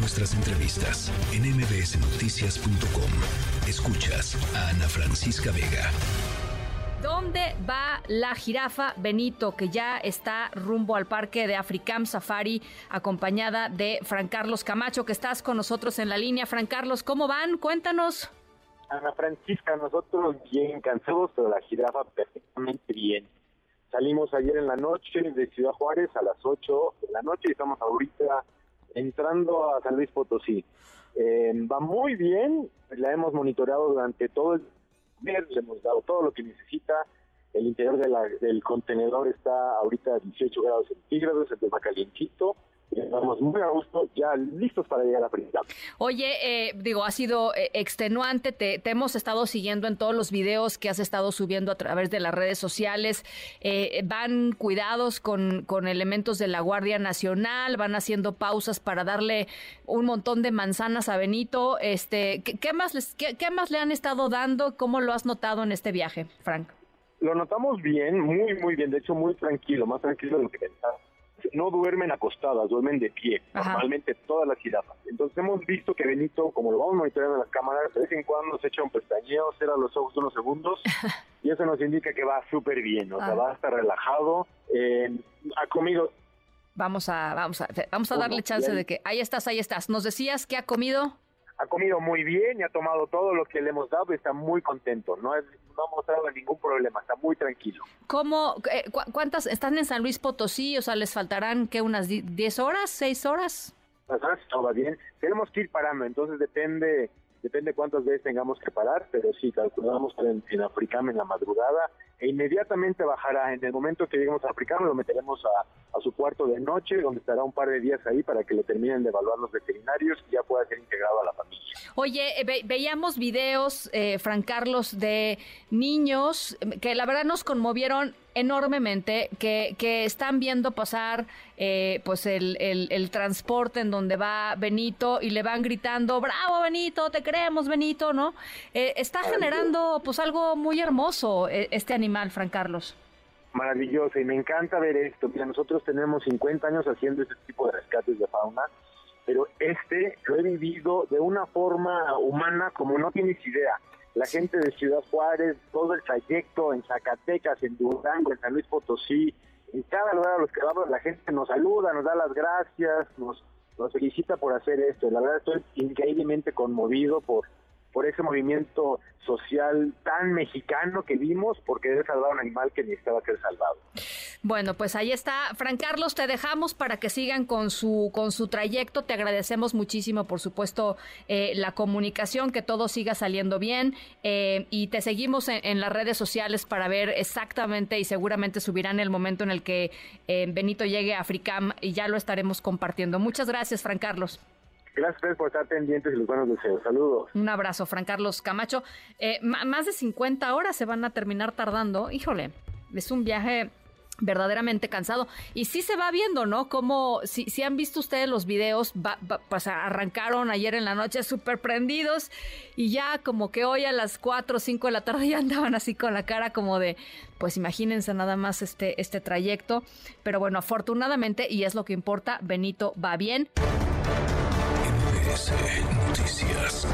nuestras entrevistas en mbsnoticias.com. Escuchas a Ana Francisca Vega. ¿Dónde va la jirafa Benito, que ya está rumbo al parque de Africam Safari, acompañada de Fran Carlos Camacho, que estás con nosotros en la línea? Fran Carlos, ¿cómo van? Cuéntanos. Ana Francisca, nosotros bien cansados, pero la jirafa perfectamente bien. Salimos ayer en la noche de Ciudad Juárez a las 8 de la noche y estamos ahorita entrando a San Luis Potosí. Eh, va muy bien, la hemos monitoreado durante todo el día, le hemos dado todo lo que necesita. El interior del contenedor está ahorita a 18 grados centígrados, el tema calientito Estamos muy a gusto, ya listos para llegar a Príncipe. Oye, eh, digo, ha sido eh, extenuante, te, hemos estado siguiendo en todos los videos que has estado subiendo a través de las redes sociales. Eh, van cuidados con, con elementos de la Guardia Nacional, van haciendo pausas para darle un montón de manzanas a Benito. Este, ¿qué, más les, qué, qué más le han estado dando? ¿Cómo lo has notado en este viaje, Frank? Lo notamos bien, muy, muy bien, de hecho muy tranquilo, más tranquilo de lo que pensaba no duermen acostadas, duermen de pie, normalmente todas las jirafas. Entonces hemos visto que Benito, como lo vamos monitoreando en las cámaras, de vez en cuando se echa un pestañeo, cierra los ojos unos segundos y eso nos indica que va súper bien, o sea, va a estar relajado, eh, ha comido... Vamos a, vamos a, vamos a darle chance de que... Ahí estás, ahí estás. ¿Nos decías que ha comido? Ha comido muy bien y ha tomado todo lo que le hemos dado y está muy contento. No, es, no ha mostrado ningún problema, está muy tranquilo. ¿Cómo, eh, ¿Cuántas están en San Luis Potosí? O sea, ¿les faltarán que unas 10 horas, 6 horas? Todo va bien. Tenemos que ir parando, entonces depende depende cuántas veces tengamos que parar, pero sí, calculamos en, en Africam en la madrugada e inmediatamente bajará. En el momento que lleguemos a Africam lo meteremos a, a, su cuarto de noche, donde estará un par de días ahí para que lo terminen de evaluar los veterinarios y ya pueda ser integrado a la familia. Oye, eh, veíamos videos, eh, Fran Carlos, de niños que la verdad nos conmovieron enormemente, que, que están viendo pasar eh, pues el, el, transporte en donde va Benito y le van gritando, bravo Benito, te queremos Benito, ¿no? está generando pues algo muy hermoso este animal, Fran Carlos. Maravilloso, y me encanta ver esto. Mira, nosotros tenemos 50 años haciendo este tipo de rescates de fauna pero este lo he vivido de una forma humana como no tienes idea. La gente de Ciudad Juárez, todo el trayecto en Zacatecas, en Durango, en San Luis Potosí, en cada lugar a los que vamos, la gente nos saluda, nos da las gracias, nos, nos felicita por hacer esto. La verdad estoy increíblemente conmovido por, por ese movimiento social tan mexicano que vimos porque debe salvar a un animal que necesitaba ser salvado. Bueno, pues ahí está. Fran Carlos, te dejamos para que sigan con su, con su trayecto. Te agradecemos muchísimo, por supuesto, eh, la comunicación, que todo siga saliendo bien. Eh, y te seguimos en, las redes sociales para ver exactamente y seguramente subirán el momento en el que eh, Benito llegue a Africam y ya lo estaremos compartiendo. Muchas gracias, Fran Carlos. Gracias por estar pendientes y los buenos deseos. Saludos. Un abrazo, Fran Carlos Camacho. Eh, más de 50 horas se van a terminar tardando. Híjole, es un viaje verdaderamente cansado. Y sí se va viendo, ¿no? Como si, si han visto ustedes los videos, pues arrancaron ayer en la noche súper prendidos y ya como que hoy a las 4 o 5 de la tarde ya andaban así con la cara como de, pues imagínense nada más este, este trayecto. Pero bueno, afortunadamente, y es lo que importa, Benito va bien. Noticias.